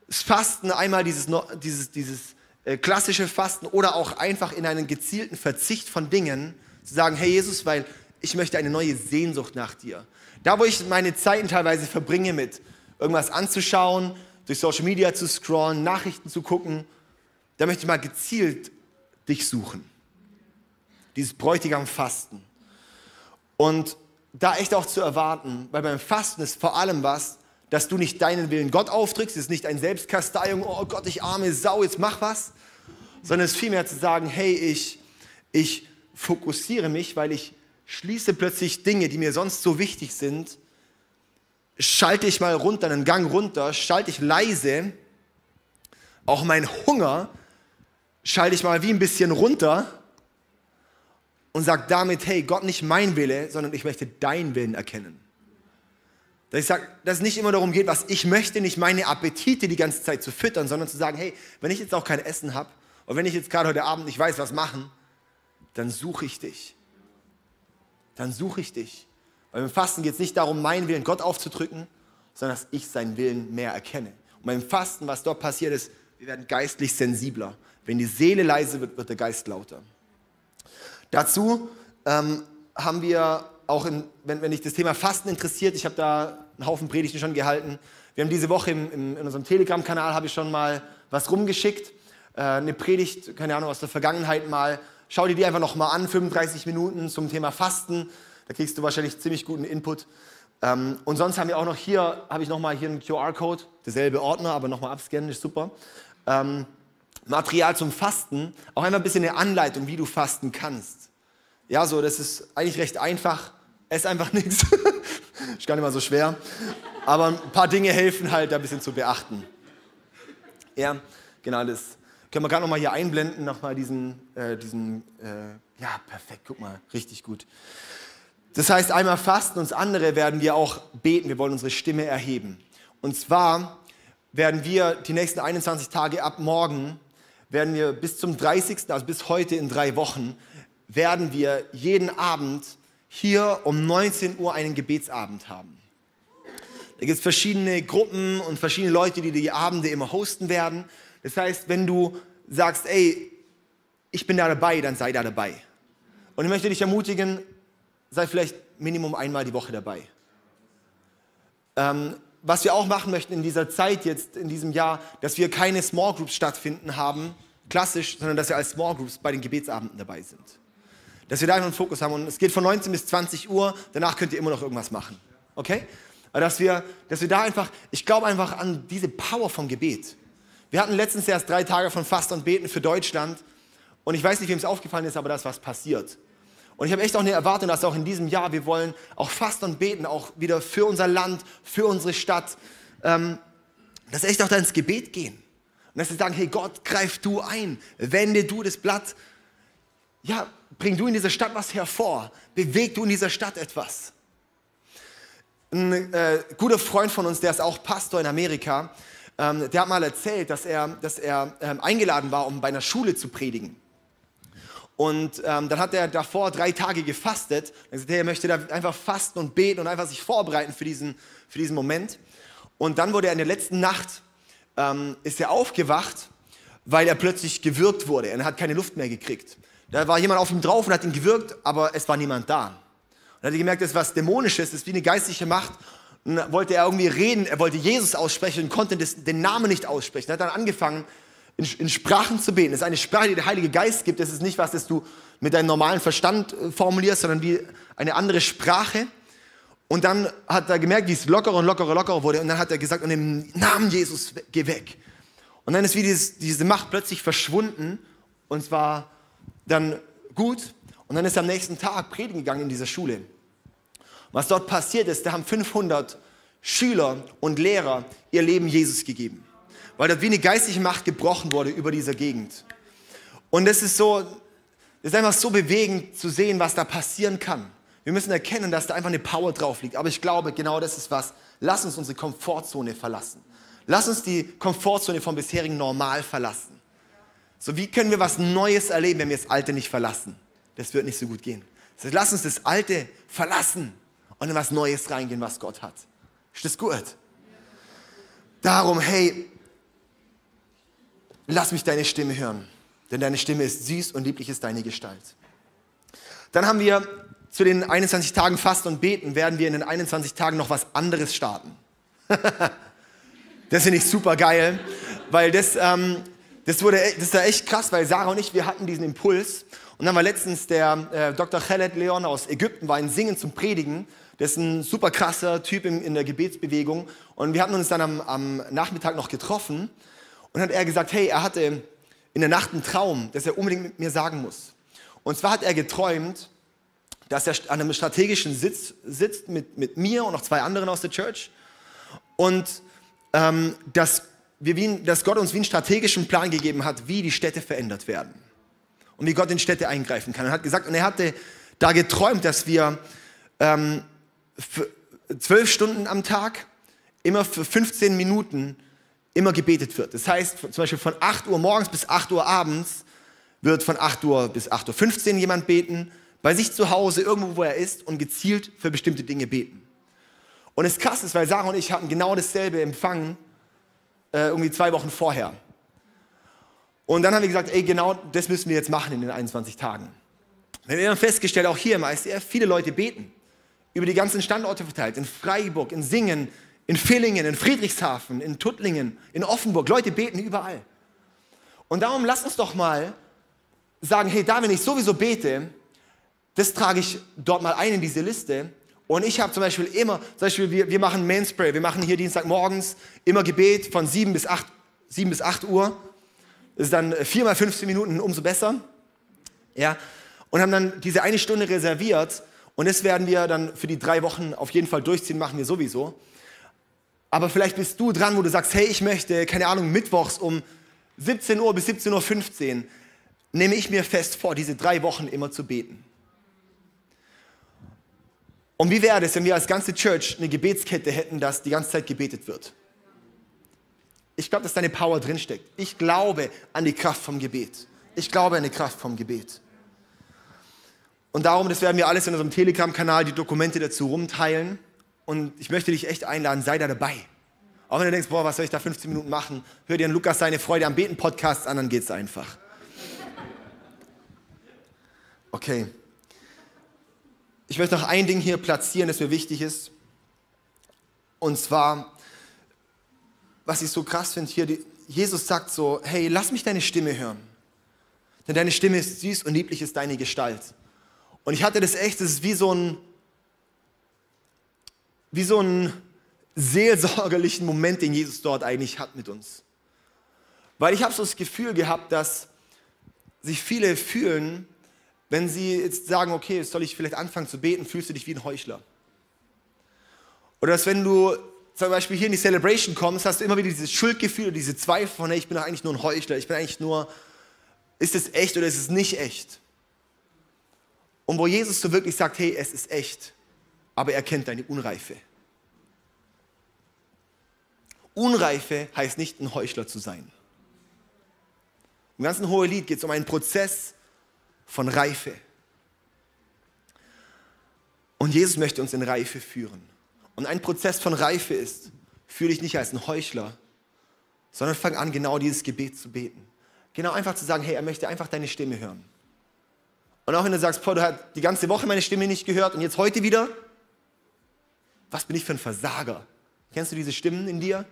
Fasten einmal dieses, dieses, dieses klassische Fasten oder auch einfach in einen gezielten Verzicht von Dingen zu sagen, hey Jesus, weil ich möchte eine neue Sehnsucht nach dir. Da, wo ich meine Zeiten teilweise verbringe mit irgendwas anzuschauen, durch Social Media zu scrollen, Nachrichten zu gucken, da möchte ich mal gezielt dich suchen. Dieses Bräutigam Fasten. Und da echt auch zu erwarten, weil beim Fasten ist vor allem was, dass du nicht deinen Willen Gott aufdrückst, es ist nicht ein Selbstkasteiung, oh Gott, ich arme Sau, jetzt mach was, sondern es ist vielmehr zu sagen, hey, ich, ich fokussiere mich, weil ich schließe plötzlich Dinge, die mir sonst so wichtig sind, schalte ich mal runter, einen Gang runter, schalte ich leise, auch mein Hunger schalte ich mal wie ein bisschen runter und sage damit, hey, Gott, nicht mein Wille, sondern ich möchte deinen Willen erkennen. Dass ich sage, dass es nicht immer darum geht, was ich möchte, nicht meine Appetite die ganze Zeit zu füttern, sondern zu sagen, hey, wenn ich jetzt auch kein Essen habe und wenn ich jetzt gerade heute Abend nicht weiß, was machen, dann suche ich dich. dann suche ich dich. Weil beim Fasten geht es nicht darum, meinen Willen Gott aufzudrücken, sondern dass ich seinen Willen mehr erkenne. Und beim Fasten, was dort passiert ist, wir werden geistlich sensibler. Wenn die Seele leise wird, wird der Geist lauter. Dazu ähm, haben wir auch, in, wenn, wenn dich das Thema Fasten interessiert, ich habe da einen Haufen Predigten schon gehalten. Wir haben diese Woche im, im, in unserem Telegram-Kanal habe ich schon mal was rumgeschickt, äh, eine Predigt, keine Ahnung, aus der Vergangenheit mal. Schau dir die einfach noch mal an, 35 Minuten zum Thema Fasten. Da kriegst du wahrscheinlich ziemlich guten Input. Ähm, und sonst haben wir auch noch hier, habe ich noch mal hier einen QR-Code, derselbe Ordner, aber noch mal abscannen, ist super. Ähm, Material zum Fasten, auch einfach ein bisschen eine Anleitung, wie du fasten kannst. Ja, so, das ist eigentlich recht einfach. Ess einfach nichts. Ist gar nicht mal so schwer. Aber ein paar Dinge helfen halt, da ein bisschen zu beachten. Ja, genau, das können wir gerade noch mal hier einblenden, noch mal diesen, äh, diesen äh, ja, perfekt, guck mal, richtig gut. Das heißt, einmal fasten und andere werden wir auch beten. Wir wollen unsere Stimme erheben. Und zwar werden wir die nächsten 21 Tage ab morgen, werden wir bis zum 30., also bis heute in drei Wochen, werden wir jeden Abend hier um 19 Uhr einen Gebetsabend haben. Da gibt es verschiedene Gruppen und verschiedene Leute, die die Abende immer hosten werden. Das heißt, wenn du sagst, ey, ich bin da dabei, dann sei da dabei. Und ich möchte dich ermutigen, sei vielleicht Minimum einmal die Woche dabei. Ähm, was wir auch machen möchten in dieser Zeit jetzt, in diesem Jahr, dass wir keine Small Groups stattfinden haben, klassisch, sondern dass wir als Small Groups bei den Gebetsabenden dabei sind. Dass wir da einen Fokus haben. Und es geht von 19 bis 20 Uhr, danach könnt ihr immer noch irgendwas machen. Okay? Dass wir, dass wir da einfach, ich glaube einfach an diese Power vom Gebet. Wir hatten letztens erst drei Tage von Fast und Beten für Deutschland. Und ich weiß nicht, wem es aufgefallen ist, aber da ist was passiert. Und ich habe echt auch eine Erwartung, dass auch in diesem Jahr wir wollen auch fast und beten, auch wieder für unser Land, für unsere Stadt, ähm, dass wir echt auch da ins Gebet gehen. Und dass wir sagen, hey Gott, greif du ein, wende du das Blatt. Ja, bring du in dieser Stadt was hervor, beweg du in dieser Stadt etwas. Ein äh, guter Freund von uns, der ist auch Pastor in Amerika, ähm, der hat mal erzählt, dass er, dass er ähm, eingeladen war, um bei einer Schule zu predigen. Und ähm, dann hat er davor drei Tage gefastet. Er sagte, er möchte da einfach fasten und beten und einfach sich vorbereiten für diesen, für diesen Moment. Und dann wurde er in der letzten Nacht, ähm, ist er aufgewacht, weil er plötzlich gewürgt wurde. Er hat keine Luft mehr gekriegt. Da war jemand auf ihm drauf und hat ihn gewürgt, aber es war niemand da. Und er hat gemerkt, das ist was Dämonisches, das ist wie eine geistliche Macht. Und dann wollte er irgendwie reden, er wollte Jesus aussprechen und konnte den Namen nicht aussprechen. Er hat dann angefangen, in, in Sprachen zu beten. Das ist eine Sprache, die der Heilige Geist gibt. Das ist nicht was, das du mit deinem normalen Verstand äh, formulierst, sondern wie eine andere Sprache. Und dann hat er gemerkt, wie es lockerer und lockerer, lockerer wurde. Und dann hat er gesagt, und im Namen Jesus, geh weg. Und dann ist wie dieses, diese Macht plötzlich verschwunden. Und es war dann gut. Und dann ist er am nächsten Tag predigen gegangen in dieser Schule. Was dort passiert ist, da haben 500 Schüler und Lehrer ihr Leben Jesus gegeben weil dort wie eine geistliche Macht gebrochen wurde über dieser Gegend. Und es ist so, es ist einfach so bewegend zu sehen, was da passieren kann. Wir müssen erkennen, dass da einfach eine Power drauf liegt. Aber ich glaube, genau das ist was. Lass uns unsere Komfortzone verlassen. Lass uns die Komfortzone vom bisherigen Normal verlassen. So, wie können wir was Neues erleben, wenn wir das Alte nicht verlassen? Das wird nicht so gut gehen. Heißt, lass uns das Alte verlassen und in was Neues reingehen, was Gott hat. Ist das gut? Darum, hey, lass mich deine Stimme hören, denn deine Stimme ist süß und lieblich ist deine Gestalt. Dann haben wir zu den 21 Tagen Fasten und Beten, werden wir in den 21 Tagen noch was anderes starten. das finde ich super geil, weil das, ähm, das, wurde, das ist ja echt krass, weil Sarah und ich, wir hatten diesen Impuls. Und dann war letztens der äh, Dr. Khaled Leon aus Ägypten, war in Singen zum Predigen. Der ist ein super krasser Typ in, in der Gebetsbewegung. Und wir hatten uns dann am, am Nachmittag noch getroffen. Und hat er gesagt, hey, er hatte in der Nacht einen Traum, dass er unbedingt mit mir sagen muss. Und zwar hat er geträumt, dass er an einem strategischen Sitz sitzt mit, mit mir und noch zwei anderen aus der Church und ähm, dass, wir dass Gott uns wie einen strategischen Plan gegeben hat, wie die Städte verändert werden und wie Gott in Städte eingreifen kann. Er hat gesagt, und er hatte da geträumt, dass wir ähm, zwölf Stunden am Tag immer für 15 Minuten immer gebetet wird. Das heißt, zum Beispiel von 8 Uhr morgens bis 8 Uhr abends wird von 8 Uhr bis 8.15 Uhr jemand beten, bei sich zu Hause, irgendwo, wo er ist und gezielt für bestimmte Dinge beten. Und es krass ist, weil Sarah und ich hatten genau dasselbe empfangen, äh, irgendwie zwei Wochen vorher. Und dann haben wir gesagt, ey, genau das müssen wir jetzt machen in den 21 Tagen. Wir haben festgestellt, auch hier im ICF, viele Leute beten. Über die ganzen Standorte verteilt. In Freiburg, in Singen, in Villingen, in Friedrichshafen, in Tuttlingen, in Offenburg. Leute beten überall. Und darum lass uns doch mal sagen, hey, da wenn ich sowieso bete, das trage ich dort mal ein in diese Liste. Und ich habe zum Beispiel immer, zum Beispiel wir, wir machen Manspray, wir machen hier Dienstagmorgens immer Gebet von 7 bis 8, 7 bis 8 Uhr. Das ist dann 4 mal 15 Minuten, umso besser. Ja, und haben dann diese eine Stunde reserviert. Und das werden wir dann für die drei Wochen auf jeden Fall durchziehen, machen wir sowieso. Aber vielleicht bist du dran, wo du sagst, hey, ich möchte, keine Ahnung, mittwochs um 17 Uhr bis 17.15 Uhr, nehme ich mir fest vor, diese drei Wochen immer zu beten. Und wie wäre es, wenn wir als ganze Church eine Gebetskette hätten, dass die ganze Zeit gebetet wird? Ich glaube, dass deine Power drinsteckt. Ich glaube an die Kraft vom Gebet. Ich glaube an die Kraft vom Gebet. Und darum, das werden wir alles in unserem Telegram-Kanal, die Dokumente dazu rumteilen. Und ich möchte dich echt einladen, sei da dabei. Auch wenn du denkst, boah, was soll ich da 15 Minuten machen? Hör dir an Lukas seine Freude am Beten Podcast an, dann geht's einfach. Okay. Ich möchte noch ein Ding hier platzieren, das mir wichtig ist. Und zwar, was ich so krass finde hier, die, Jesus sagt so, hey, lass mich deine Stimme hören. Denn deine Stimme ist süß und lieblich ist deine Gestalt. Und ich hatte das echt, das ist wie so ein, wie so ein seelsorgerlichen Moment, den Jesus dort eigentlich hat mit uns. Weil ich habe so das Gefühl gehabt, dass sich viele fühlen, wenn sie jetzt sagen, okay, soll ich vielleicht anfangen zu beten, fühlst du dich wie ein Heuchler. Oder dass wenn du zum Beispiel hier in die Celebration kommst, hast du immer wieder dieses Schuldgefühl, diese Zweifel von, hey, ich bin doch eigentlich nur ein Heuchler, ich bin eigentlich nur, ist es echt oder ist es nicht echt? Und wo Jesus so wirklich sagt, hey, es ist echt, aber er kennt deine Unreife. Unreife heißt nicht ein Heuchler zu sein. Im ganzen Hohelied geht es um einen Prozess von Reife. Und Jesus möchte uns in Reife führen. Und ein Prozess von Reife ist, fühle dich nicht als ein Heuchler, sondern fang an, genau dieses Gebet zu beten. Genau einfach zu sagen, hey, er möchte einfach deine Stimme hören. Und auch wenn du sagst, boah, du hast die ganze Woche meine Stimme nicht gehört und jetzt heute wieder, was bin ich für ein Versager? Kennst du diese Stimmen in dir?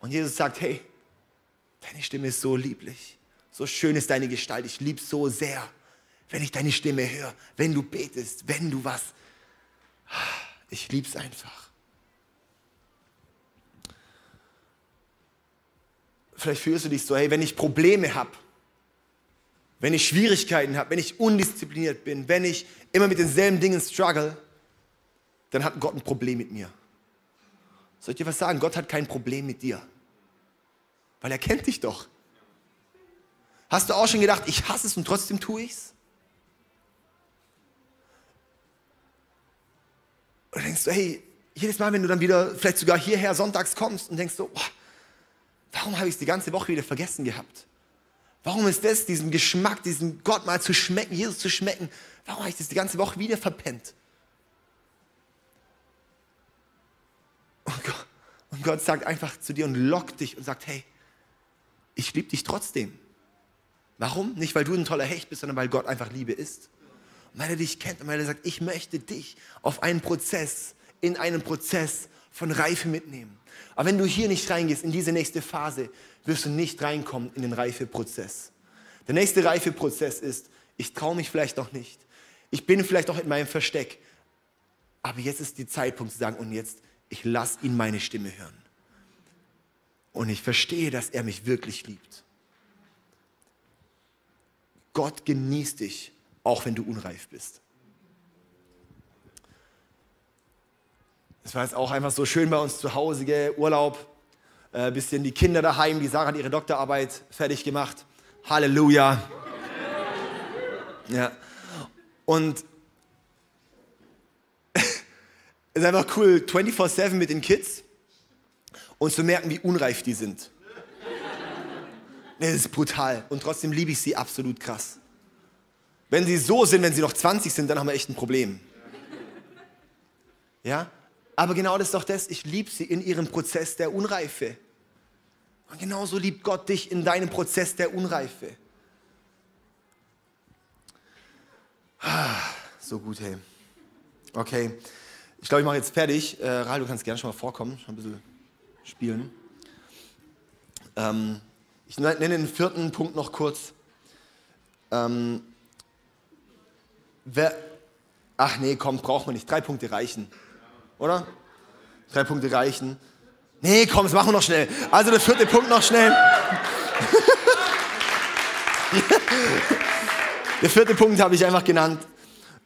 Und Jesus sagt, hey, deine Stimme ist so lieblich. So schön ist deine Gestalt. Ich liebe so sehr, wenn ich deine Stimme höre, wenn du betest, wenn du was. Ich liebe es einfach. Vielleicht fühlst du dich so, hey, wenn ich Probleme habe, wenn ich Schwierigkeiten habe, wenn ich undiszipliniert bin, wenn ich immer mit denselben Dingen struggle, dann hat Gott ein Problem mit mir. Soll ich dir was sagen? Gott hat kein Problem mit dir. Weil er kennt dich doch. Hast du auch schon gedacht, ich hasse es und trotzdem tue ich es? Und denkst du, hey, jedes Mal, wenn du dann wieder vielleicht sogar hierher sonntags kommst und denkst so, warum habe ich es die ganze Woche wieder vergessen gehabt? Warum ist das, diesen Geschmack, diesen Gott mal zu schmecken, Jesus zu schmecken, warum habe ich das die ganze Woche wieder verpennt? Und Gott, und Gott sagt einfach zu dir und lockt dich und sagt, hey, ich liebe dich trotzdem. Warum? Nicht, weil du ein toller Hecht bist, sondern weil Gott einfach Liebe ist. Und weil er dich kennt und weil er sagt, ich möchte dich auf einen Prozess, in einen Prozess von Reife mitnehmen. Aber wenn du hier nicht reingehst, in diese nächste Phase, wirst du nicht reinkommen in den Reifeprozess. Der nächste Reifeprozess ist, ich traue mich vielleicht noch nicht. Ich bin vielleicht auch in meinem Versteck. Aber jetzt ist die Zeitpunkt zu sagen, und jetzt, ich lasse ihn meine Stimme hören. Und ich verstehe, dass er mich wirklich liebt. Gott genießt dich, auch wenn du unreif bist. Es war jetzt auch einfach so schön bei uns zu Hause, gell? Urlaub, äh, bisschen die Kinder daheim, die Sarah hat ihre Doktorarbeit fertig gemacht. Halleluja. Ja. Und es ist einfach cool, 24-7 mit den Kids und zu merken, wie unreif die sind. Das ist brutal. Und trotzdem liebe ich sie absolut krass. Wenn sie so sind, wenn sie noch 20 sind, dann haben wir echt ein Problem. Ja? Aber genau das ist doch das, ich liebe sie in ihrem Prozess der Unreife. Und genauso liebt Gott dich in deinem Prozess der Unreife. Ah, so gut, hey. Okay, ich glaube, ich mache jetzt fertig. Äh, Rahel, du kannst gerne schon mal vorkommen, schon ein bisschen spielen. Ähm, ich nenne den vierten Punkt noch kurz. Ähm, wer, ach nee, komm, braucht man nicht. Drei Punkte reichen. Oder? Drei Punkte reichen. Nee, komm, das machen wir noch schnell. Also der vierte Punkt noch schnell. der vierte Punkt habe ich einfach genannt.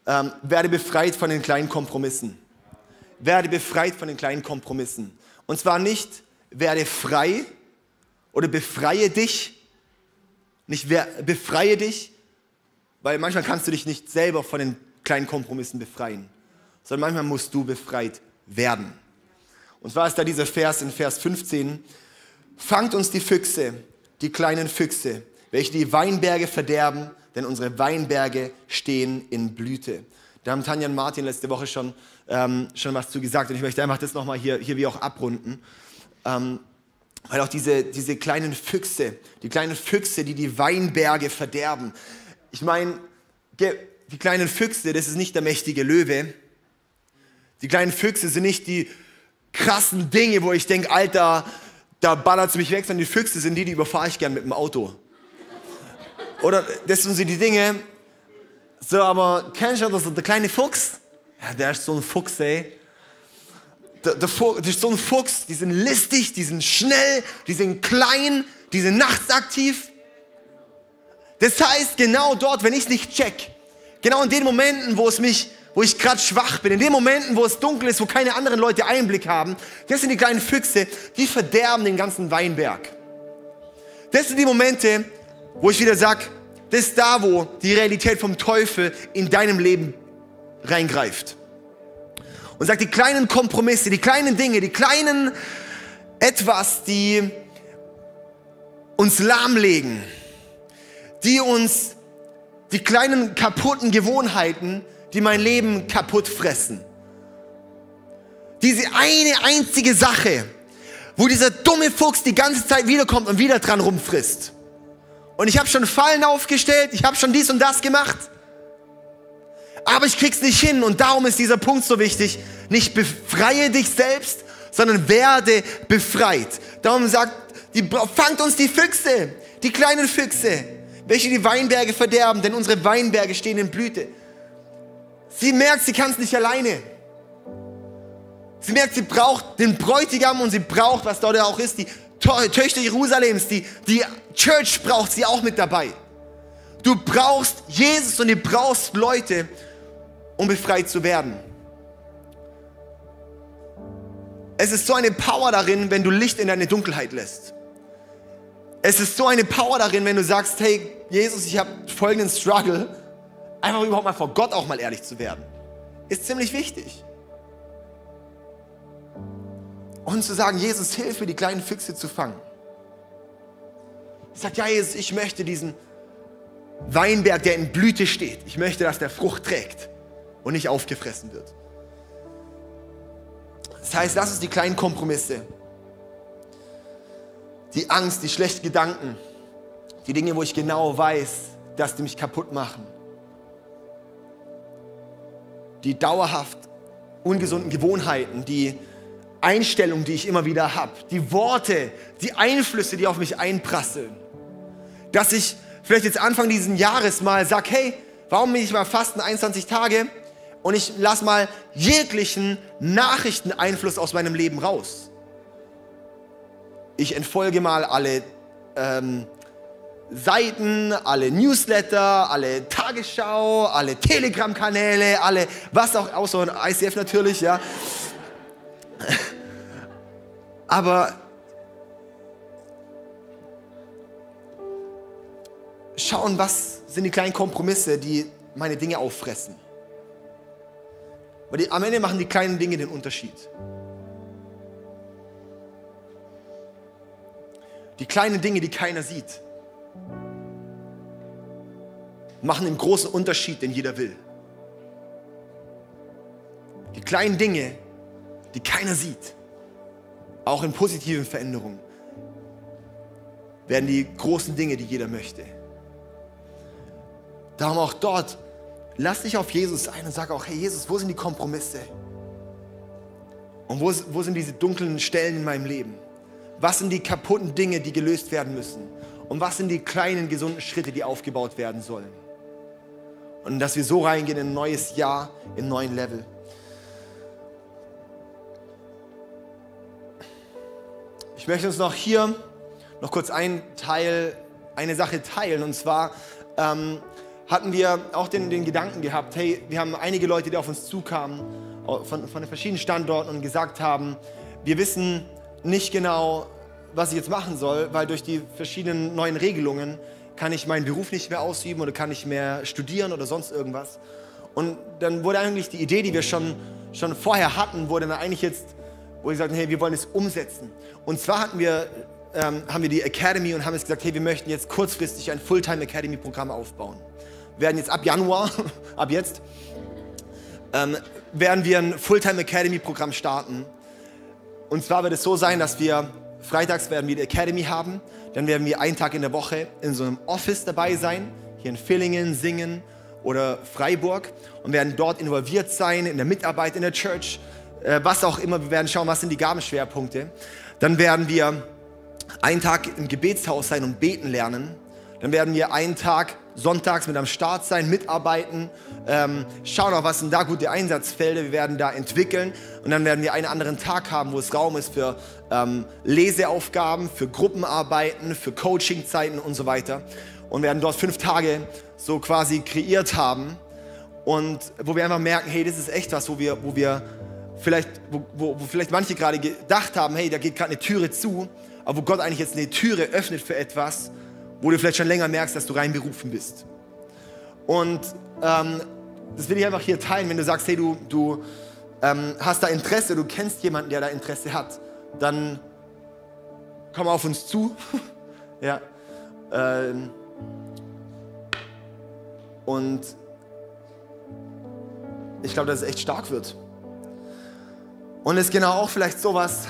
Ähm, werde befreit von den kleinen Kompromissen. Werde befreit von den kleinen Kompromissen. Und zwar nicht, werde frei oder befreie dich. Nicht wer, befreie dich, weil manchmal kannst du dich nicht selber von den kleinen Kompromissen befreien, sondern manchmal musst du befreit werden. Und zwar ist da dieser Vers in Vers 15. Fangt uns die Füchse, die kleinen Füchse, welche die Weinberge verderben, denn unsere Weinberge stehen in Blüte. Da haben Tanja und Martin letzte Woche schon, ähm, schon was zu gesagt und ich möchte einfach das nochmal hier, hier wie auch abrunden. Ähm, weil auch diese, diese kleinen Füchse, die kleinen Füchse, die die Weinberge verderben. Ich meine, die kleinen Füchse, das ist nicht der mächtige Löwe. Die kleinen Füchse sind nicht die krassen Dinge, wo ich denke, Alter, da ballert es mich weg, sondern die Füchse sind die, die überfahre ich gern mit dem Auto. Oder das sind so die Dinge. So, aber kennst du das, der kleine Fuchs? Ja, der ist so ein Fuchs, ey. Das ist so ein Fuchs, die sind listig, die sind schnell, die sind klein, die sind nachts aktiv. Das heißt, genau dort, wenn ich es nicht check, genau in den Momenten, wo es mich wo ich gerade schwach bin, in den Momenten, wo es dunkel ist, wo keine anderen Leute Einblick haben, das sind die kleinen Füchse, die verderben den ganzen Weinberg. Das sind die Momente, wo ich wieder sage, das ist da, wo die Realität vom Teufel in deinem Leben reingreift. Und sagt, die kleinen Kompromisse, die kleinen Dinge, die kleinen etwas, die uns lahmlegen, die uns die kleinen kaputten Gewohnheiten, die mein Leben kaputt fressen. Diese eine einzige Sache, wo dieser dumme Fuchs die ganze Zeit wiederkommt und wieder dran rumfrisst. Und ich habe schon Fallen aufgestellt, ich habe schon dies und das gemacht. Aber ich krieg's nicht hin und darum ist dieser Punkt so wichtig. Nicht befreie dich selbst, sondern werde befreit. Darum sagt, die, fangt uns die Füchse, die kleinen Füchse, welche die Weinberge verderben, denn unsere Weinberge stehen in Blüte. Sie merkt, sie kann es nicht alleine. Sie merkt, sie braucht den Bräutigam und sie braucht, was dort auch ist, die Töchter Jerusalems, die, die Church braucht sie auch mit dabei. Du brauchst Jesus und du brauchst Leute, um befreit zu werden. Es ist so eine Power darin, wenn du Licht in deine Dunkelheit lässt. Es ist so eine Power darin, wenn du sagst, hey Jesus, ich habe folgenden Struggle Einfach überhaupt mal vor Gott auch mal ehrlich zu werden. Ist ziemlich wichtig. Und zu sagen, Jesus, hilf mir, die kleinen Füchse zu fangen. Ich sage, ja, Jesus, ich möchte diesen Weinberg, der in Blüte steht, ich möchte, dass der Frucht trägt und nicht aufgefressen wird. Das heißt, lass uns die kleinen Kompromisse, die Angst, die schlechten Gedanken, die Dinge, wo ich genau weiß, dass die mich kaputt machen, die dauerhaft ungesunden Gewohnheiten, die Einstellungen, die ich immer wieder habe, die Worte, die Einflüsse, die auf mich einprasseln. Dass ich vielleicht jetzt Anfang dieses Jahres mal sage, hey, warum bin ich mal fasten 21 Tage und ich lasse mal jeglichen Nachrichteneinfluss aus meinem Leben raus. Ich entfolge mal alle ähm, Seiten, alle Newsletter, alle Tagesschau, alle Telegram-Kanäle, alle, was auch, außer ICF natürlich, ja. Aber schauen, was sind die kleinen Kompromisse, die meine Dinge auffressen. Weil die, am Ende machen die kleinen Dinge den Unterschied. Die kleinen Dinge, die keiner sieht. machen den großen Unterschied, den jeder will. Die kleinen Dinge, die keiner sieht, auch in positiven Veränderungen, werden die großen Dinge, die jeder möchte. Darum auch dort, lass dich auf Jesus ein und sag auch, hey Jesus, wo sind die Kompromisse? Und wo, wo sind diese dunklen Stellen in meinem Leben? Was sind die kaputten Dinge, die gelöst werden müssen? Und was sind die kleinen, gesunden Schritte, die aufgebaut werden sollen? Und dass wir so reingehen in ein neues Jahr, in einen neuen Level. Ich möchte uns noch hier noch kurz ein Teil, eine Sache teilen. Und zwar ähm, hatten wir auch den, den Gedanken gehabt, hey, wir haben einige Leute, die auf uns zukamen, von, von den verschiedenen Standorten und gesagt haben, wir wissen nicht genau, was ich jetzt machen soll, weil durch die verschiedenen neuen Regelungen kann ich meinen Beruf nicht mehr ausüben oder kann ich mehr studieren oder sonst irgendwas. Und dann wurde eigentlich die Idee, die wir schon, schon vorher hatten, wurde dann eigentlich jetzt, wo ich sagte, hey, wir wollen es umsetzen. Und zwar hatten wir, ähm, haben wir die Academy und haben jetzt gesagt, hey, wir möchten jetzt kurzfristig ein Fulltime Academy Programm aufbauen. Werden jetzt ab Januar, ab jetzt, ähm, werden wir ein Fulltime Academy Programm starten. Und zwar wird es so sein, dass wir freitags werden wir die Academy haben, dann werden wir einen Tag in der Woche in so einem Office dabei sein, hier in Villingen, Singen oder Freiburg und werden dort involviert sein in der Mitarbeit in der Church, äh, was auch immer. Wir werden schauen, was sind die Gabenschwerpunkte. Dann werden wir einen Tag im Gebetshaus sein und beten lernen. Dann werden wir einen Tag sonntags mit am Start sein, mitarbeiten, ähm, schauen auch, was sind da gute Einsatzfelder, wir werden da entwickeln und dann werden wir einen anderen Tag haben, wo es Raum ist für ähm, Leseaufgaben, für Gruppenarbeiten, für Coachingzeiten und so weiter und werden dort fünf Tage so quasi kreiert haben und wo wir einfach merken, hey, das ist echt was, wo wir, wo wir vielleicht, wo, wo, wo vielleicht manche gerade gedacht haben, hey, da geht gerade eine Türe zu, aber wo Gott eigentlich jetzt eine Türe öffnet für etwas, wo du vielleicht schon länger merkst, dass du reinberufen bist. Und ähm, das will ich einfach hier teilen, wenn du sagst, hey, du, du ähm, hast da Interesse, du kennst jemanden, der da Interesse hat, dann komm auf uns zu. ja. Ähm, und ich glaube, dass es echt stark wird. Und es ist genau auch vielleicht sowas,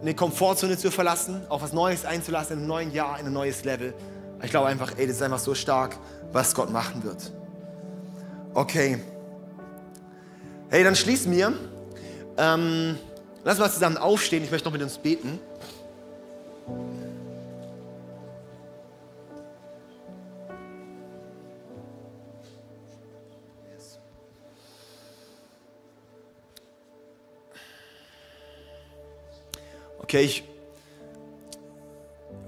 eine Komfortzone zu verlassen, auf was Neues einzulassen, in einem neuen Jahr, in ein neues Level. Ich glaube einfach, ey, das ist einfach so stark, was Gott machen wird. Okay. Hey, dann schließen wir. Ähm, lass mal zusammen aufstehen. Ich möchte noch mit uns beten. Okay, ich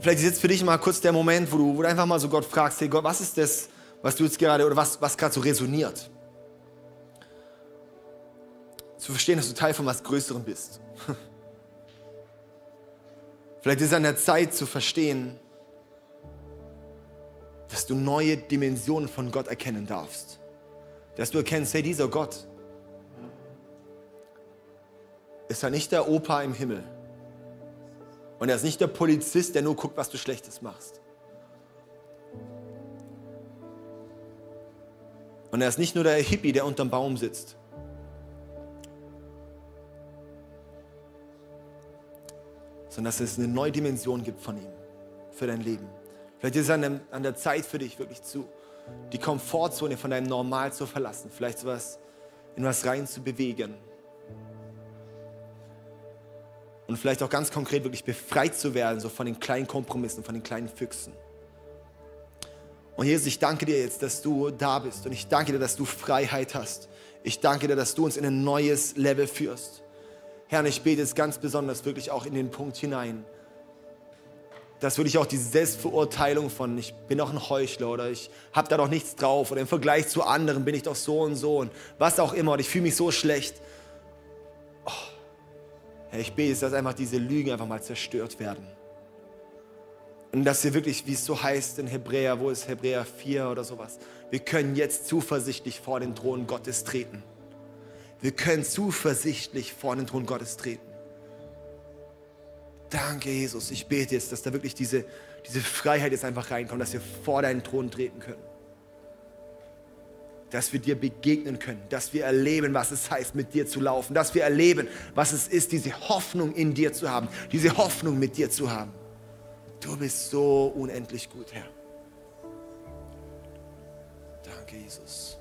Vielleicht ist jetzt für dich mal kurz der Moment, wo du, wo du einfach mal so Gott fragst, hey Gott, was ist das, was du jetzt gerade oder was, was gerade so resoniert? Zu verstehen, dass du Teil von was Größerem bist. Vielleicht ist es an der Zeit zu verstehen, dass du neue Dimensionen von Gott erkennen darfst. Dass du erkennst, hey, dieser Gott ist ja nicht der Opa im Himmel und er ist nicht der Polizist, der nur guckt, was du Schlechtes machst. Und er ist nicht nur der Hippie, der unterm Baum sitzt. Sondern dass es eine neue Dimension gibt von ihm für dein Leben. Vielleicht ist es an der, Zeit für dich wirklich zu, die Komfortzone von deinem Normal zu verlassen. Vielleicht sowas in was rein zu bewegen und vielleicht auch ganz konkret wirklich befreit zu werden, so von den kleinen Kompromissen, von den kleinen Füchsen. Und Jesus, ich danke dir jetzt, dass du da bist und ich danke dir, dass du Freiheit hast. Ich danke dir, dass du uns in ein neues Level führst. Herr, und ich bete jetzt ganz besonders wirklich auch in den Punkt hinein, dass wirklich auch diese Selbstverurteilung von, ich bin doch ein Heuchler oder ich habe da doch nichts drauf oder im Vergleich zu anderen bin ich doch so und so und was auch immer und ich fühle mich so schlecht. Herr, ich bete, dass einfach diese Lügen einfach mal zerstört werden. Und dass wir wirklich, wie es so heißt in Hebräer, wo ist Hebräer 4 oder sowas, wir können jetzt zuversichtlich vor den Thron Gottes treten. Wir können zuversichtlich vor den Thron Gottes treten. Danke, Jesus. Ich bete jetzt, dass da wirklich diese, diese Freiheit jetzt einfach reinkommt, dass wir vor deinen Thron treten können. Dass wir dir begegnen können, dass wir erleben, was es heißt, mit dir zu laufen, dass wir erleben, was es ist, diese Hoffnung in dir zu haben, diese Hoffnung mit dir zu haben. Du bist so unendlich gut, Herr. Danke, Jesus.